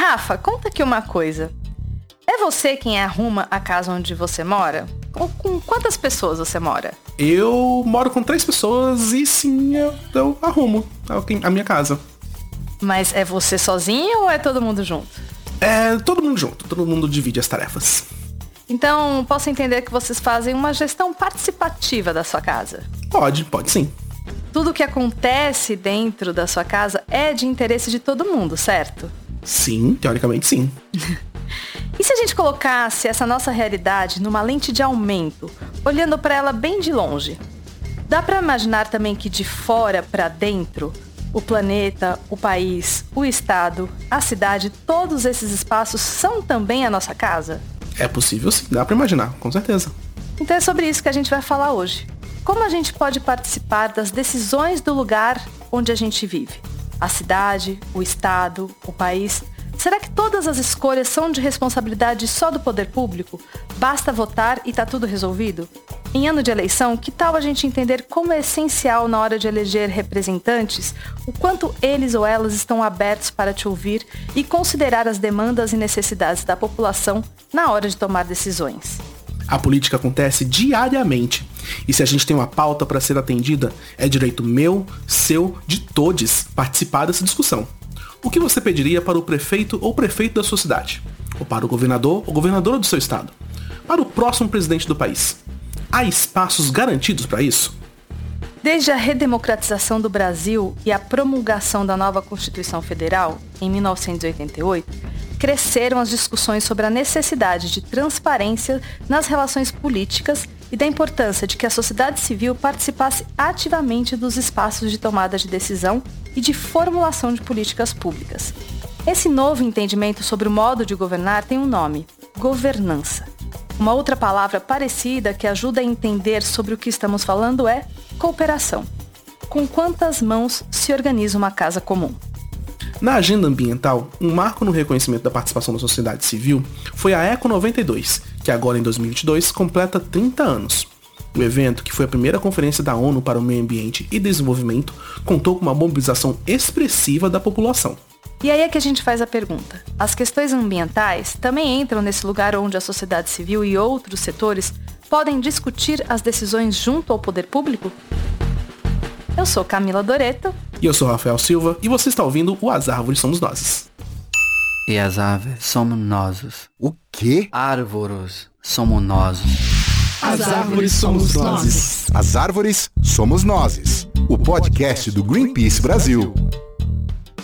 Rafa, conta aqui uma coisa. É você quem arruma a casa onde você mora? Ou com quantas pessoas você mora? Eu moro com três pessoas e sim, eu, eu arrumo a minha casa. Mas é você sozinho ou é todo mundo junto? É todo mundo junto, todo mundo divide as tarefas. Então, posso entender que vocês fazem uma gestão participativa da sua casa? Pode, pode sim. Tudo que acontece dentro da sua casa é de interesse de todo mundo, certo? Sim, teoricamente sim. e se a gente colocasse essa nossa realidade numa lente de aumento, olhando para ela bem de longe? Dá para imaginar também que de fora para dentro o planeta, o país, o estado, a cidade, todos esses espaços são também a nossa casa? É possível sim, dá para imaginar, com certeza. Então é sobre isso que a gente vai falar hoje. Como a gente pode participar das decisões do lugar onde a gente vive? A cidade, o estado, o país. Será que todas as escolhas são de responsabilidade só do poder público? Basta votar e tá tudo resolvido? Em ano de eleição, que tal a gente entender como é essencial na hora de eleger representantes o quanto eles ou elas estão abertos para te ouvir e considerar as demandas e necessidades da população na hora de tomar decisões? A política acontece diariamente. E se a gente tem uma pauta para ser atendida, é direito meu, seu, de todos participar dessa discussão. O que você pediria para o prefeito ou prefeito da sua cidade? Ou para o governador ou governadora do seu estado? Para o próximo presidente do país? Há espaços garantidos para isso? Desde a redemocratização do Brasil e a promulgação da nova Constituição Federal, em 1988, cresceram as discussões sobre a necessidade de transparência nas relações políticas e da importância de que a sociedade civil participasse ativamente dos espaços de tomada de decisão e de formulação de políticas públicas. Esse novo entendimento sobre o modo de governar tem um nome: governança. Uma outra palavra parecida que ajuda a entender sobre o que estamos falando é cooperação. Com quantas mãos se organiza uma casa comum? Na agenda ambiental, um marco no reconhecimento da participação da sociedade civil foi a Eco 92, que agora em 2022 completa 30 anos. O evento, que foi a primeira conferência da ONU para o Meio Ambiente e Desenvolvimento, contou com uma mobilização expressiva da população. E aí é que a gente faz a pergunta. As questões ambientais também entram nesse lugar onde a sociedade civil e outros setores podem discutir as decisões junto ao poder público? Eu sou Camila Doreto. E eu sou Rafael Silva. E você está ouvindo o As Árvores Somos Nós. E as árvores somos nós. O quê? Árvores somos nós. As árvores somos nós. As árvores somos nós. O podcast do Greenpeace Brasil.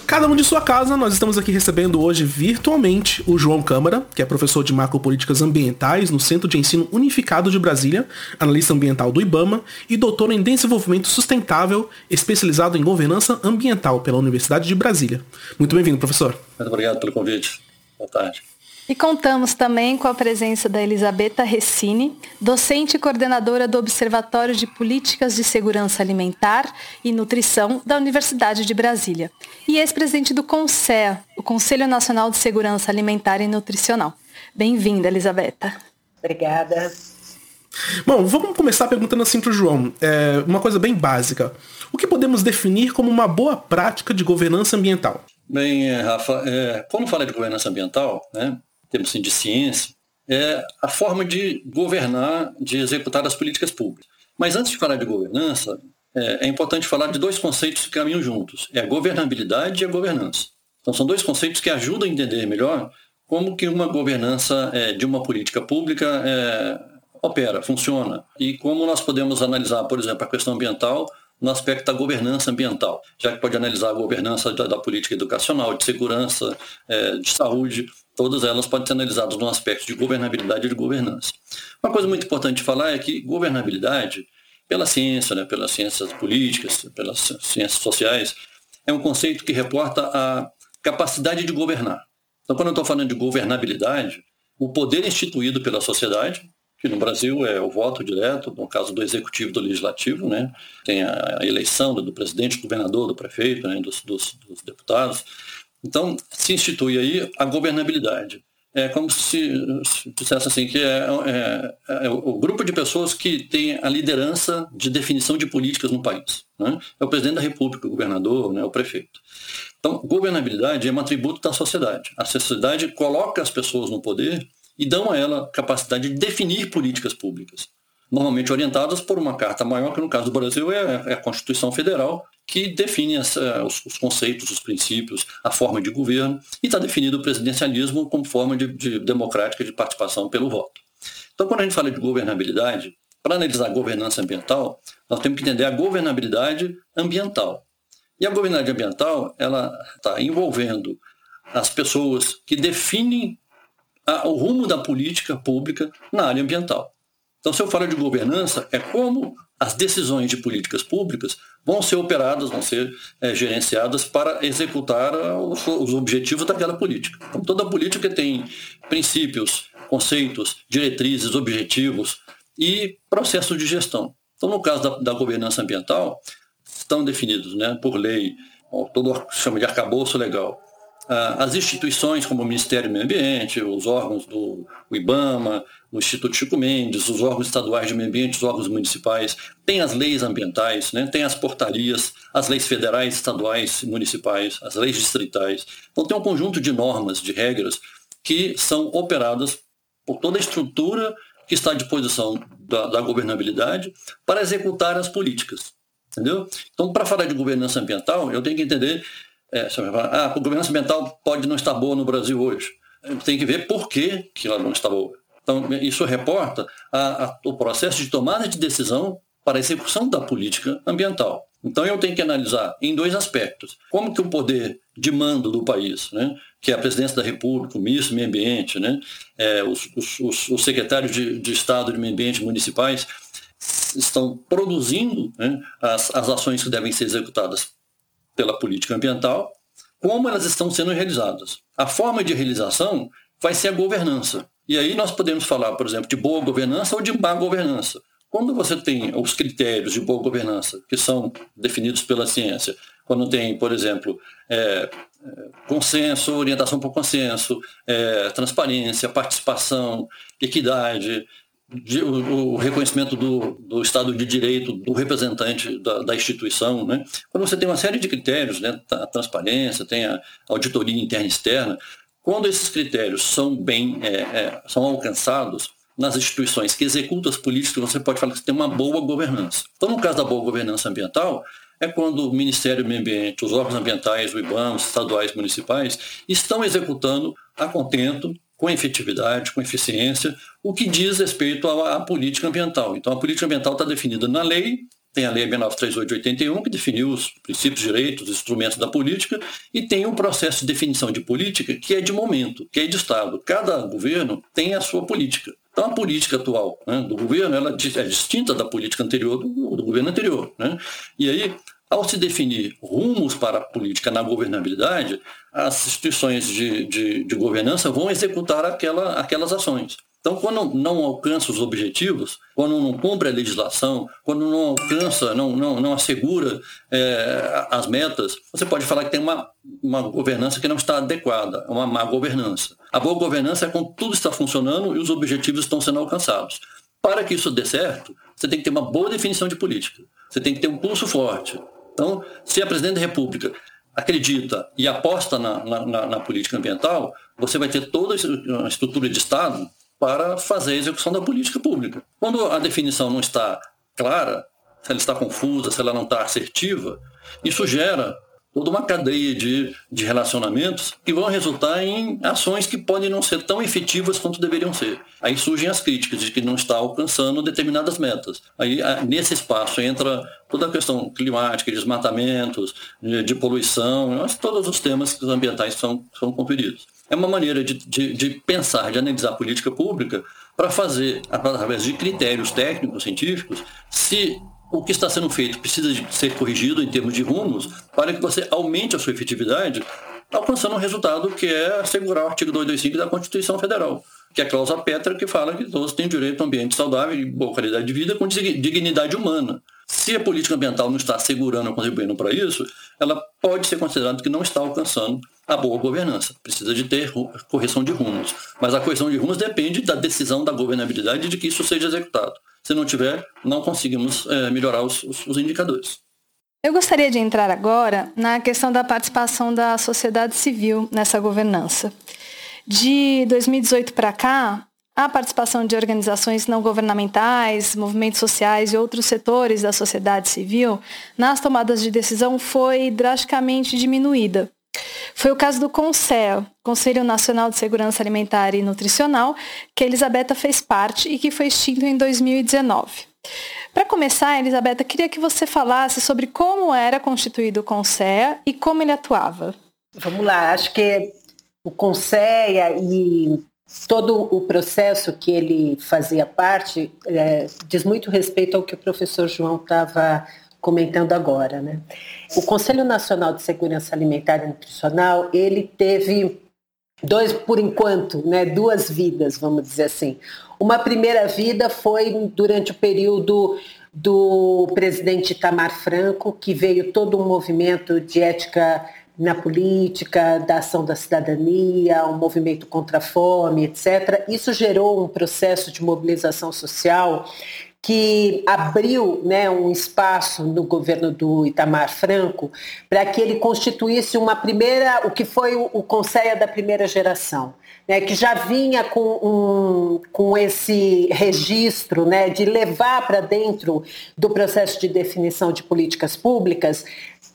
Cada um de sua casa, nós estamos aqui recebendo hoje virtualmente o João Câmara, que é professor de macropolíticas ambientais no Centro de Ensino Unificado de Brasília, analista ambiental do IBAMA e doutor em desenvolvimento sustentável, especializado em governança ambiental pela Universidade de Brasília. Muito bem-vindo, professor. Muito obrigado pelo convite. Boa tarde. E contamos também com a presença da Elisabetta Recine, docente e coordenadora do Observatório de Políticas de Segurança Alimentar e Nutrição da Universidade de Brasília, e ex-presidente do CONSEA, o Conselho Nacional de Segurança Alimentar e Nutricional. Bem-vinda, Elisabetta. Obrigada. Bom, vamos começar perguntando assim para o João, é, uma coisa bem básica. O que podemos definir como uma boa prática de governança ambiental? Bem, Rafa, é, quando fala de governança ambiental, né, termos assim, de ciência, é a forma de governar, de executar as políticas públicas. Mas antes de falar de governança, é, é importante falar de dois conceitos que caminham juntos. É a governabilidade e a governança. Então são dois conceitos que ajudam a entender melhor como que uma governança é, de uma política pública é, opera, funciona. E como nós podemos analisar, por exemplo, a questão ambiental no aspecto da governança ambiental, já que pode analisar a governança da, da política educacional, de segurança, é, de saúde, todas elas podem ser analisadas no aspecto de governabilidade e de governança. Uma coisa muito importante de falar é que governabilidade, pela ciência, né, pelas ciências políticas, pelas ciências sociais, é um conceito que reporta a capacidade de governar. Então, quando eu estou falando de governabilidade, o poder instituído pela sociedade, que no Brasil é o voto direto, no caso do executivo e do legislativo, né? tem a eleição do presidente, do governador, do prefeito, né? dos, dos, dos deputados, então, se institui aí a governabilidade. é como se, se dissesse assim, que é, é, é, o grupo de pessoas que tem a liderança de definição de políticas no país. Né? É o presidente da república, o governador, né, o prefeito. Então, governabilidade é um atributo da sociedade. A sociedade coloca as pessoas no poder e dão a ela capacidade de definir políticas públicas, normalmente orientadas por uma carta maior, que no caso do Brasil é, é a Constituição Federal, que define as, os, os, conceitos, os princípios, a forma de governo, e está definido o presidencialismo como forma de, de democrática de participação pelo voto. Então, quando a gente fala de governabilidade, para analisar a governança ambiental, nós temos que entender a governabilidade ambiental. E a governabilidade ambiental, ela está envolvendo as pessoas que definem a, o rumo da política pública na área ambiental. Então, se eu falo de governança, é como as decisões de políticas públicas vão ser operadas, vão ser é, gerenciadas para executar os, os, objetivos daquela política. Então, toda política tem princípios, conceitos, diretrizes, objetivos e processos de gestão. Então, no caso da, da governança ambiental, estão definidos né, por lei, todo chama de arcabouço legal, ah, as instituições como o Ministério do Meio Ambiente, os órgãos do IBAMA, o Instituto Chico Mendes, os órgãos estaduais de meio ambiente, os órgãos municipais, tem as leis ambientais, né? tem as portarias, as leis federais, estaduais, municipais, as leis distritais. Então tem um conjunto de normas, de regras, que são operadas por toda a estrutura que está à disposição da, da governabilidade para executar as políticas. Entendeu? Então, para falar de governança ambiental, eu tenho que entender é, falar, ah, a governança ambiental pode não estar boa no Brasil hoje. Tem que ver por que, que ela não está boa. Então, isso reporta a, a, o processo de tomada de decisão para a execução da política ambiental. Então, eu tenho que analisar em dois aspectos. Como que o poder de mando do país, né, que é a presidência da República, o ministro do Meio Ambiente, né, é, os, os, os, secretários de, de Estado de Meio Ambiente municipais, estão produzindo né, as, as ações que devem ser executadas pela política ambiental, como elas estão sendo realizadas. A forma de realização vai ser a governança. E aí nós podemos falar, por exemplo, de boa governança ou de má governança. Quando você tem os critérios de boa governança, que são definidos pela ciência, quando tem, por exemplo, é, é consenso, orientação por consenso, é, transparência, participação, equidade, de, o, o, reconhecimento do, do, Estado de Direito do representante da, da, instituição, né? quando você tem uma série de critérios, né? a transparência, tem a auditoria interna e externa, quando esses critérios são bem é, é, são alcançados nas instituições que executam as políticas, você pode falar que tem uma boa governança. Então, no caso da boa governança ambiental, é quando o Ministério do Meio Ambiente, os órgãos ambientais, o IBAMA, os estaduais, municipais, estão executando a contento com efetividade, com eficiência, o que diz respeito à, à política ambiental. Então, a política ambiental está definida na lei, tem a Lei 6938 de 81, que definiu os princípios, direitos, os instrumentos da política, e tem um processo de definição de política que é de momento, que é de Estado. Cada governo tem a sua política. Então, a política atual né, do governo ela é distinta da política anterior do, do governo anterior. Né? E aí, ao se definir rumos para a política na governabilidade, as instituições de, de, de governança vão executar aquela, aquelas ações. Então, quando não alcança os objetivos, quando não cumpre a legislação, quando não alcança, não, não, não assegura é, as metas, você pode falar que tem uma, uma governança que não está adequada, uma má governança. A boa governança é quando tudo está funcionando e os objetivos estão sendo alcançados. Para que isso dê certo, você tem que ter uma boa definição de política. Você tem que ter um pulso forte. Então, se a presidente da República acredita e aposta na, na, na, política ambiental, você vai ter toda a estrutura de Estado para fazer a execução da política pública. Quando a definição não está clara, se ela está confusa, se ela não está assertiva, isso gera toda uma cadeia de, de relacionamentos que vão resultar em ações que podem não ser tão efetivas quanto deveriam ser. Aí surgem as críticas de que não está alcançando determinadas metas. Aí nesse espaço entra toda a questão climática, de desmatamentos, de, de poluição, todos os temas ambientais são, são conferidos. É uma maneira de, de, de pensar, de analisar a política pública para fazer, através de critérios técnicos, científicos, se o que está sendo feito precisa de ser corrigido em termos de rumos para que você aumente a sua efetividade, alcançando um resultado que é assegurar o artigo 225 da Constituição Federal, que é a cláusula Petra que fala que todos têm direito a um ambiente saudável e boa qualidade de vida com dignidade humana. Se a política ambiental não está assegurando ou contribuindo para isso, ela pode ser considerada que não está alcançando a boa governança. Precisa de ter correção de rumos. Mas a correção de rumos depende da decisão da governabilidade de que isso seja executado. Se não tiver, não conseguimos é, melhorar os, os, os indicadores. Eu gostaria de entrar agora na questão da participação da sociedade civil nessa governança. De 2018 para cá, a participação de organizações não governamentais, movimentos sociais e outros setores da sociedade civil nas tomadas de decisão foi drasticamente diminuída. Foi o caso do CONSEA, Conselho Nacional de Segurança Alimentar e Nutricional, que a Elisabetta fez parte e que foi extinto em 2019. Para começar, Elisabetta, queria que você falasse sobre como era constituído o CONSEA e como ele atuava. Vamos lá, acho que o CONSEA e todo o processo que ele fazia parte é, diz muito respeito ao que o professor João estava comentando agora. Né? O Conselho Nacional de Segurança Alimentar e Nutricional, ele teve dois, por enquanto, né, duas vidas, vamos dizer assim. Uma primeira vida foi durante o período do presidente Itamar Franco, que veio todo um movimento de ética na política, da ação da cidadania, um movimento contra a fome, etc. Isso gerou um processo de mobilização social que abriu né, um espaço no governo do Itamar Franco para que ele constituísse uma primeira, o que foi o, o Conselho da primeira geração, né, que já vinha com, um, com esse registro né, de levar para dentro do processo de definição de políticas públicas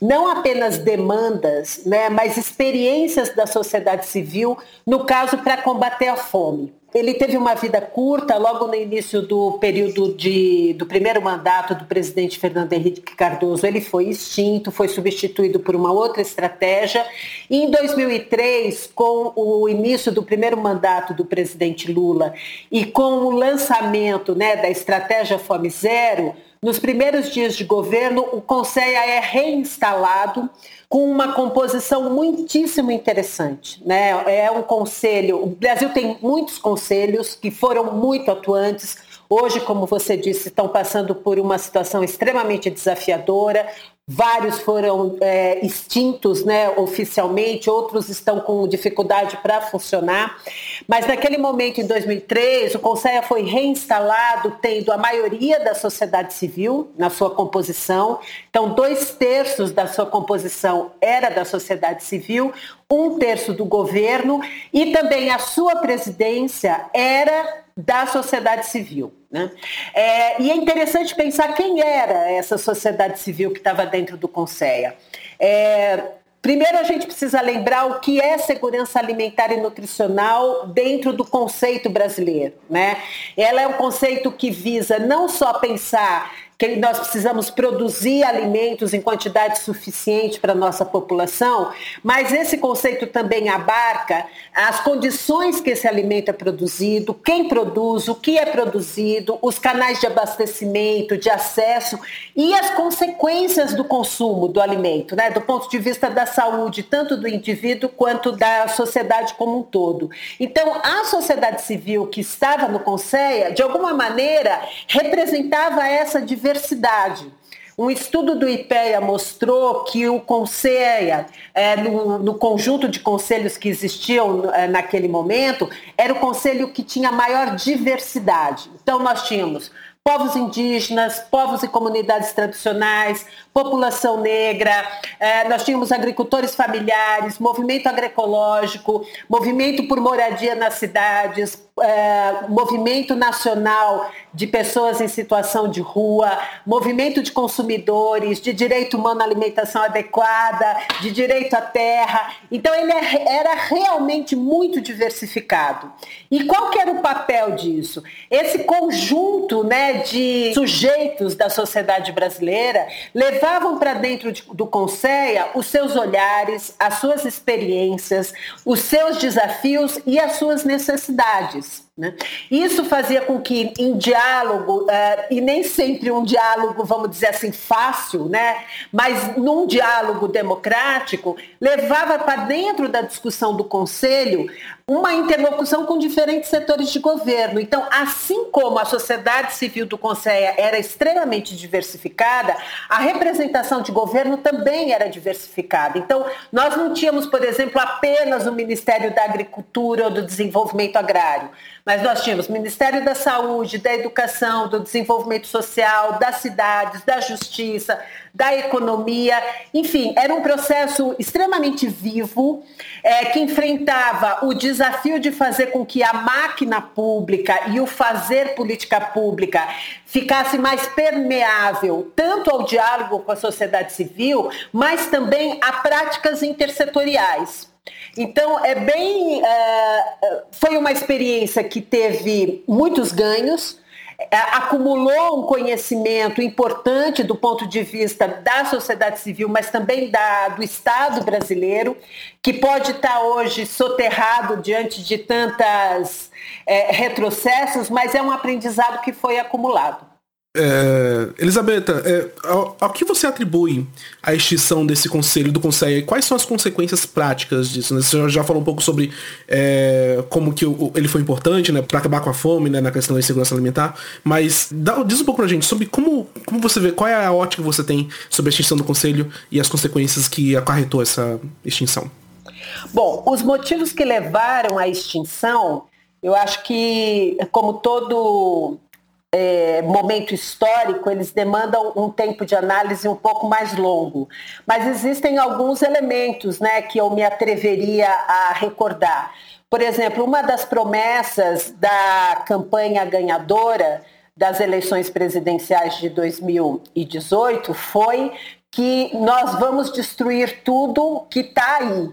não apenas demandas, né, mas experiências da sociedade civil, no caso, para combater a fome. Ele teve uma vida curta, logo no início do período de, do primeiro mandato do presidente Fernando Henrique Cardoso, ele foi extinto, foi substituído por uma outra estratégia. E em 2003, com o início do primeiro mandato do presidente Lula e com o lançamento né, da estratégia Fome Zero, nos primeiros dias de governo, o Conselho é reinstalado com uma composição muitíssimo interessante. Né? É um conselho, o Brasil tem muitos conselhos que foram muito atuantes, hoje, como você disse, estão passando por uma situação extremamente desafiadora. Vários foram é, extintos né, oficialmente, outros estão com dificuldade para funcionar. Mas naquele momento, em 2003, o Conselho foi reinstalado, tendo a maioria da sociedade civil na sua composição. Então, dois terços da sua composição era da sociedade civil, um terço do governo e também a sua presidência era da sociedade civil. Né? É, e é interessante pensar quem era essa sociedade civil que estava dentro do Conselho. É, primeiro, a gente precisa lembrar o que é segurança alimentar e nutricional dentro do conceito brasileiro. Né? Ela é um conceito que visa não só pensar que nós precisamos produzir alimentos em quantidade suficiente para a nossa população, mas esse conceito também abarca as condições que esse alimento é produzido, quem produz, o que é produzido, os canais de abastecimento, de acesso e as consequências do consumo do alimento, né, do ponto de vista da saúde, tanto do indivíduo quanto da sociedade como um todo. Então, a sociedade civil que estava no Conselho, de alguma maneira, representava essa diversidade diversidade. Um estudo do IPEA mostrou que o Conselho, é, no, no, conjunto de conselhos que existiam é, naquele momento, era o conselho que tinha maior diversidade. Então, nós tínhamos povos indígenas, povos e comunidades tradicionais, população negra, eh, nós tínhamos agricultores familiares, movimento agroecológico, movimento por moradia nas cidades, eh, movimento nacional de pessoas em situação de rua, movimento de consumidores, de direito humano à alimentação adequada, de direito à terra. Então ele é, era realmente muito diversificado. E qual que era o papel disso? Esse conjunto né, de sujeitos da sociedade brasileira levavam para dentro de, do Conceia os seus olhares, as suas experiências, os seus desafios e as suas necessidades. Né? Isso fazia com que, em diálogo, uh, e nem sempre um diálogo, vamos dizer assim, fácil, né? mas num diálogo democrático, levava para dentro da discussão do Conselho uma interlocução com diferentes setores de governo. Então, assim como a sociedade civil do Conselho era extremamente diversificada, a representação de governo também era diversificada. Então, nós não tínhamos, por exemplo, apenas o Ministério da Agricultura ou do Desenvolvimento Agrário. Mas nós tínhamos Ministério da Saúde, da Educação, do Desenvolvimento Social, das cidades, da Justiça, da Economia. Enfim, era um processo extremamente vivo é, que enfrentava o desafio de fazer com que a máquina pública e o fazer política pública ficasse mais permeável tanto ao diálogo com a sociedade civil, mas também a práticas intersetoriais. Então, é bem. É, foi uma experiência que teve muitos ganhos, é, acumulou um conhecimento importante do ponto de vista da sociedade civil, mas também da, do Estado brasileiro, que pode estar hoje soterrado diante de tantas é, retrocessos, mas é um aprendizado que foi acumulado. É, Elisabetta, é, ao, ao, que você atribui a extinção desse conselho do conselho quais são as consequências práticas disso? Né? Você já falou um pouco sobre é, como que o, ele foi importante né, para acabar com a fome né, na questão da insegurança alimentar, mas dá, diz um pouco pra gente sobre como, como você vê, qual é a ótica que você tem sobre a extinção do conselho e as consequências que acarretou essa extinção. Bom, os motivos que levaram à extinção, eu acho que, como todo é, momento histórico, eles demandam um tempo de análise um pouco mais longo. Mas existem alguns elementos né, que eu me atreveria a recordar. Por exemplo, uma das promessas da campanha ganhadora das eleições presidenciais de 2018 foi que nós vamos destruir tudo que está aí.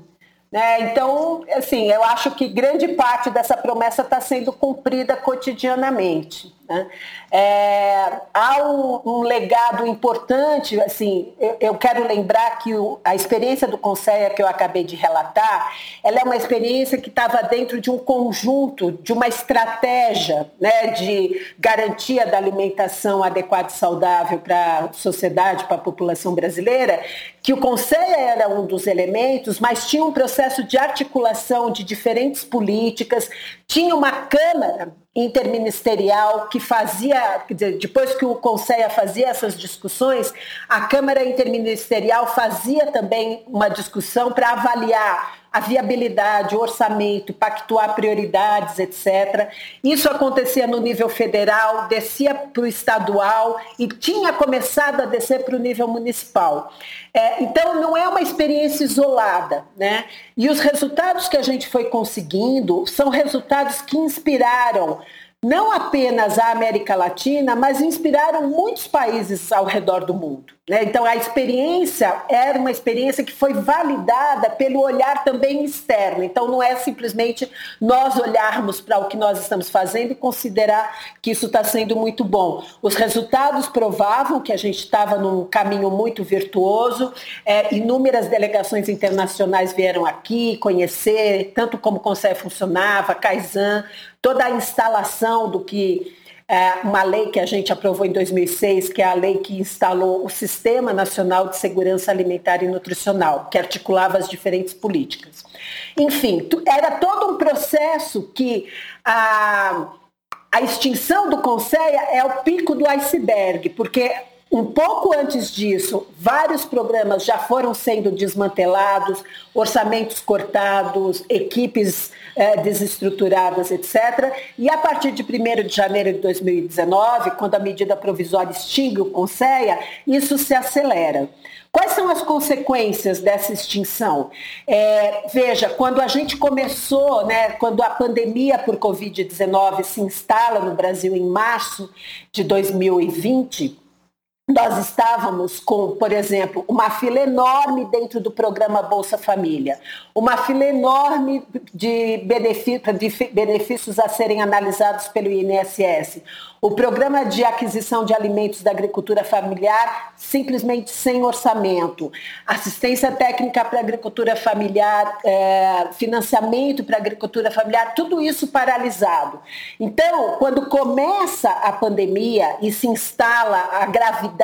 Né? Então, assim, eu acho que grande parte dessa promessa está sendo cumprida cotidianamente. Né? É, há um, um, legado importante, assim, eu, eu quero lembrar que o, a experiência do Conselho que eu acabei de relatar, ela é uma experiência que estava dentro de um conjunto, de uma estratégia né, de garantia da alimentação adequada e saudável para a sociedade, para a população brasileira, que o Conselho era um dos elementos, mas tinha um processo de articulação de diferentes políticas, tinha uma Câmara interministerial que fazia, dizer, depois que o Conselho fazia essas discussões, a Câmara Interministerial fazia também uma discussão para avaliar a viabilidade, o orçamento, pactuar prioridades, etc. Isso acontecia no nível federal, descia para o estadual e tinha começado a descer para o nível municipal. É, então, não é uma experiência isolada. Né? E os resultados que a gente foi conseguindo são resultados que inspiraram não apenas a América Latina, mas inspiraram muitos países ao redor do mundo. Né? Então, a experiência era uma experiência que foi validada pelo olhar também externo. Então, não é simplesmente nós olharmos para o que nós estamos fazendo e considerar que isso está sendo muito bom. Os resultados provavam que a gente estava num caminho muito virtuoso. É, inúmeras delegações internacionais vieram aqui conhecer tanto como o Conselho funcionava, Kaizen, toda a instalação do que uma lei que a gente aprovou em 2006, que é a lei que instalou o Sistema Nacional de Segurança Alimentar e Nutricional, que articulava as diferentes políticas. Enfim, era todo um processo que a, a extinção do Conselho é o pico do iceberg, porque um pouco antes disso, vários programas já foram sendo desmantelados, orçamentos cortados, equipes é, desestruturadas, etc. E a partir de 1 de janeiro de 2019, quando a medida provisória extingue o Conceia, isso se acelera. Quais são as consequências dessa extinção? É, veja, quando a gente começou, né, quando a pandemia por Covid-19 se instala no Brasil em março de 2020, nós estávamos com, por exemplo, uma fila enorme dentro do programa Bolsa Família, uma fila enorme de, benefícios a serem analisados pelo INSS, o programa de aquisição de alimentos da agricultura familiar simplesmente sem orçamento, assistência técnica para agricultura familiar, é, financiamento para agricultura familiar, tudo isso paralisado. Então, quando começa a pandemia e se instala a gravidade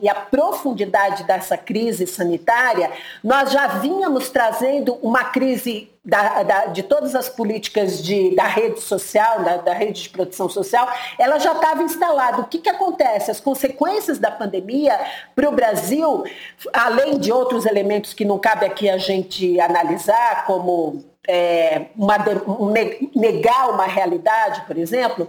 e a profundidade dessa crise sanitária, nós já vínhamos trazendo uma crise da, da, de todas as políticas de, da rede social, da, da rede de produção social, ela já estava instalada. O que, que acontece? As consequências da pandemia para o Brasil, além de outros elementos que não cabe aqui a gente analisar, como é, uma, negar uma realidade, por exemplo,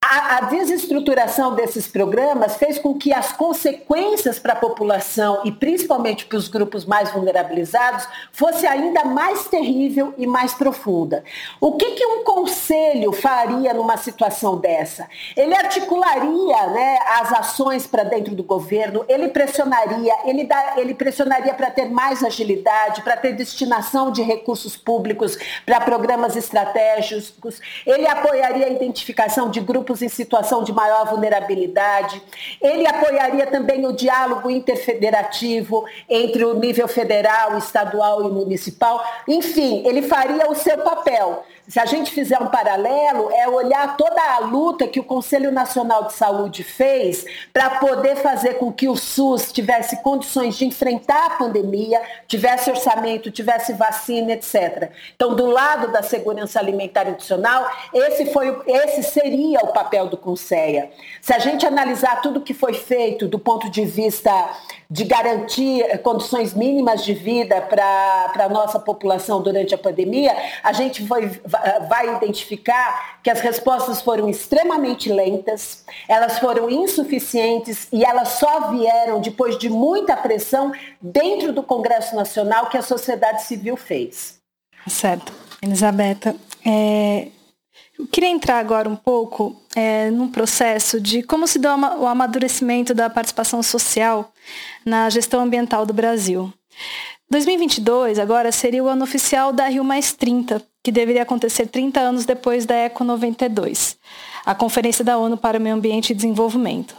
a, a, desestruturação desses programas fez com que as consequências para a população e principalmente para os grupos mais vulnerabilizados fosse ainda mais terrível e mais profunda. O que, que um conselho faria numa situação dessa? Ele articularia né, as ações para dentro do governo, ele pressionaria, ele, dá, ele pressionaria para ter mais agilidade, para ter destinação de recursos públicos para programas estratégicos, ele apoiaria a identificação de grupos grupos em situação de maior vulnerabilidade. Ele apoiaria também o diálogo interfederativo entre o nível federal, estadual e municipal. Enfim, ele faria o seu papel se a gente fizer um paralelo, é olhar toda a luta que o Conselho Nacional de Saúde fez para poder fazer com que o SUS tivesse condições de enfrentar a pandemia, tivesse orçamento, tivesse vacina, etc. Então, do lado da segurança alimentar e nutricional, esse, foi, esse seria o papel do Conselho. Se a gente analisar tudo que foi feito do ponto de vista de garantir condições mínimas de vida para a nossa população durante a pandemia, a gente foi, vai identificar que as respostas foram extremamente lentas, elas foram insuficientes e elas só vieram depois de muita pressão dentro do Congresso Nacional que a sociedade civil fez. Certo. Elisabetta, é, queria entrar agora um pouco é, num processo de como se dá o amadurecimento da participação social na gestão ambiental do Brasil. 2022 agora seria o ano oficial da Rio Mais 30, que deveria acontecer 30 anos depois da Eco 92, a Conferência da ONU para o Meio Ambiente e Desenvolvimento.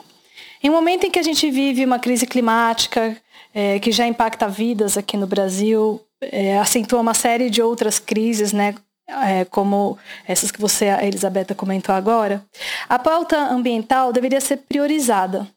Em um momento em que a gente vive uma crise climática é, que já impacta vidas aqui no Brasil, é, acentua uma série de outras crises, né, é, como essas que você, a Elisabetta, comentou agora, a pauta ambiental deveria ser priorizada.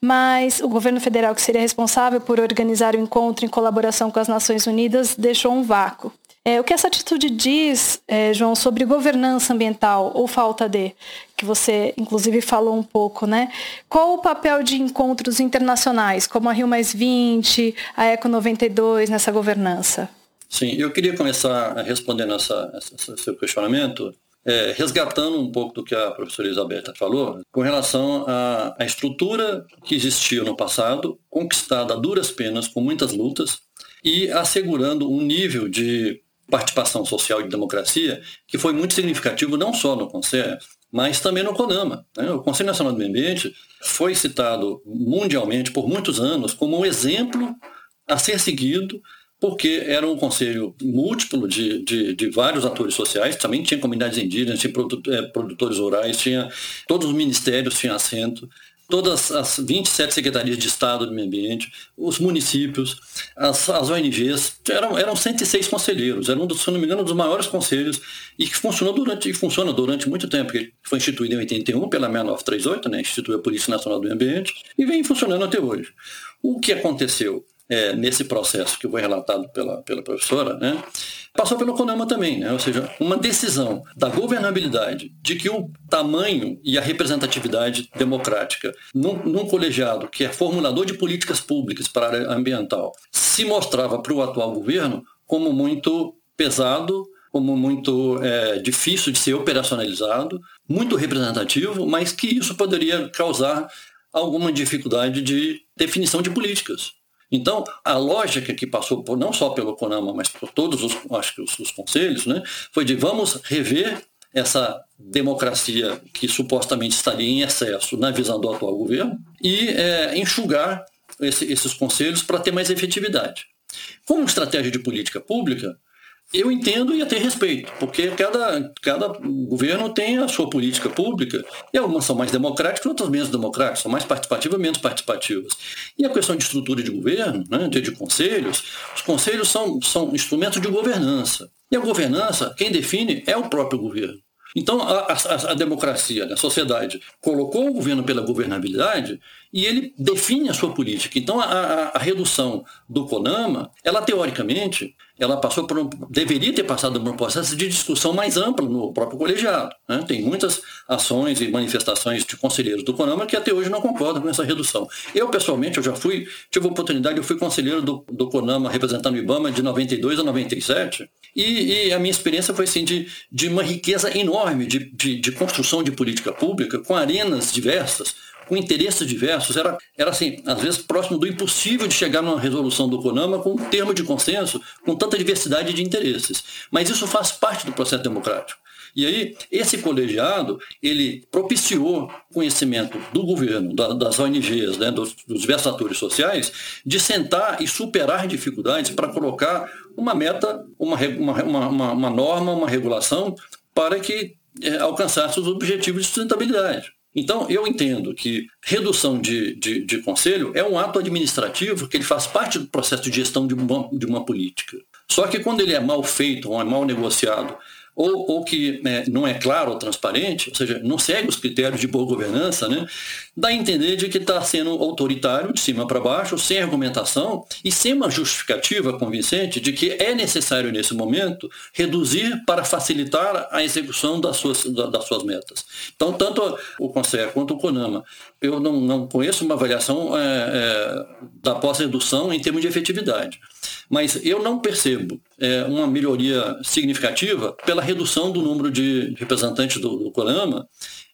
Mas o governo federal, que seria responsável por organizar o encontro em colaboração com as Nações Unidas, deixou um vácuo. É, o que essa atitude diz, é, João, sobre governança ambiental ou falta de, que você inclusive falou um pouco, né? Qual o papel de encontros internacionais, como a Rio Mais 20, a Eco 92 nessa governança? Sim, eu queria começar respondendo essa, esse seu questionamento, é, resgatando um pouco do que a professora Isabela falou, com relação à, à estrutura que existiu no passado, conquistada a duras penas, com muitas lutas, e assegurando um nível de participação social e democracia que foi muito significativo não só no Conselho, mas também no CONAMA. Né? O Conselho Nacional do Meio Ambiente foi citado mundialmente por muitos anos como um exemplo a ser seguido porque era um conselho múltiplo de, de, de, vários atores sociais, também tinha comunidades indígenas, tinha é, produtores rurais, tinha todos os ministérios tinham assento, todas as 27 secretarias de Estado do Meio Ambiente, os municípios, as, as ONGs, eram, eram 106 conselheiros, era um dos, se não me engano, um dos maiores conselhos e que funcionou durante, e funciona durante muito tempo, que foi instituído em 81 pela 6938, né, instituiu a Polícia Nacional do Meio Ambiente, e vem funcionando até hoje. O que aconteceu? É, nesse processo que foi relatado pela, pela professora, né, passou pelo CONAMA também, né, ou seja, uma decisão da governabilidade de que o tamanho e a representatividade democrática num, num colegiado que é formulador de políticas públicas para a área ambiental se mostrava para o atual governo como muito pesado, como muito é, difícil de ser operacionalizado, muito representativo, mas que isso poderia causar alguma dificuldade de definição de políticas. Então, a lógica que passou por, não só pelo CONAMA, mas por todos os, acho que os, os conselhos, né, foi de vamos rever essa democracia que supostamente estaria em excesso na visão do atual governo e é, enxugar esse, esses conselhos para ter mais efetividade. Como estratégia de política pública, eu entendo e até respeito, porque cada, cada governo tem a sua política pública, e algumas são mais democráticas, outras menos democráticas, são mais participativas, menos participativas. E a questão de estrutura de governo, né, de, de conselhos, os conselhos são, são instrumentos de governança. E a governança, quem define é o próprio governo. Então, a, a, a, democracia, a sociedade, colocou o governo pela governabilidade e ele define a sua política. Então, a, a redução do CONAMA, ela teoricamente, ela passou por um, deveria ter passado por um processo de discussão mais ampla no próprio colegiado. Né? Tem muitas ações e manifestações de conselheiros do CONAMA que até hoje não concordam com essa redução. Eu, pessoalmente, eu já fui, tive a oportunidade, eu fui conselheiro do, do CONAMA representando o IBAMA de 92 a 97, e, e, a minha experiência foi assim, de, de uma riqueza enorme de, de, de, construção de política pública, com arenas diversas, com interesses diversos. Era, era assim, às vezes próximo do impossível de chegar numa resolução do CONAMA com um termo de consenso, com tanta diversidade de interesses. Mas isso faz parte do processo democrático. E aí, esse colegiado, ele propiciou conhecimento do governo, da, das ONGs, né, dos, dos diversos atores sociais, de sentar e superar dificuldades para colocar uma meta, uma, uma, uma, uma norma, uma regulação para que é, alcançasse os objetivos de sustentabilidade. Então, eu entendo que redução de, de, de, conselho é um ato administrativo que ele faz parte do processo de gestão de uma, de uma política. Só que quando ele é mal feito ou é mal negociado ou, ou que né, não é claro ou transparente, ou seja, não segue os critérios de boa governança, né, dá a entender de que está sendo autoritário de cima para baixo, sem argumentação e sem uma justificativa convincente de que é necessário, nesse momento, reduzir para facilitar a execução das suas, das suas metas. Então, tanto o Conselho quanto o CONAMA, eu não, não conheço uma avaliação é, é, da pós-redução em termos de efetividade. Mas eu não percebo é, uma melhoria significativa pela redução do número de representantes do, do CONAMA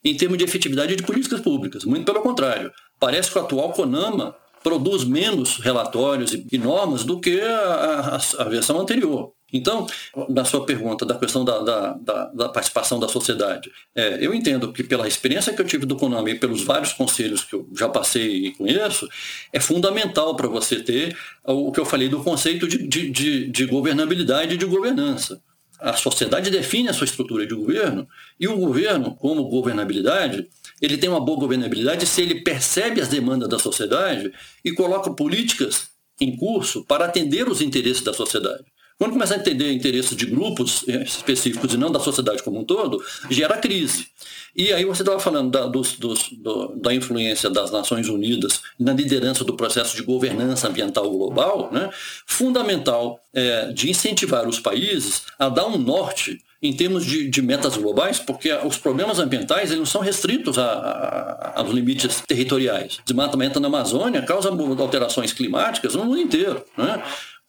em termos de efetividade de políticas públicas. Muito pelo contrário. Parece que o atual CONAMA produz menos relatórios e normas do que a, a, a versão anterior. Então, na sua pergunta da questão da, da, da, da participação da sociedade, é, eu entendo que pela experiência que eu tive do Konami e pelos vários conselhos que eu já passei e conheço, é fundamental para você ter o que eu falei do conceito de, de, de, de governabilidade e de governança a sociedade define a sua estrutura de governo e o governo, como governabilidade, ele tem uma boa governabilidade se ele percebe as demandas da sociedade e coloca políticas em curso para atender os interesses da sociedade. Quando começa a entender interesses de grupos eh, específicos e não da sociedade como um todo, gera crise. E aí você estava falando da, dos, dos, do, da influência das Nações Unidas na liderança do processo de governança ambiental global, né? fundamental é, de incentivar os países a dar um norte em termos de, de, metas globais, porque os problemas ambientais eles não são restritos a, a, aos limites territoriais. Desmatamento na Amazônia causa alterações climáticas no mundo inteiro. Né?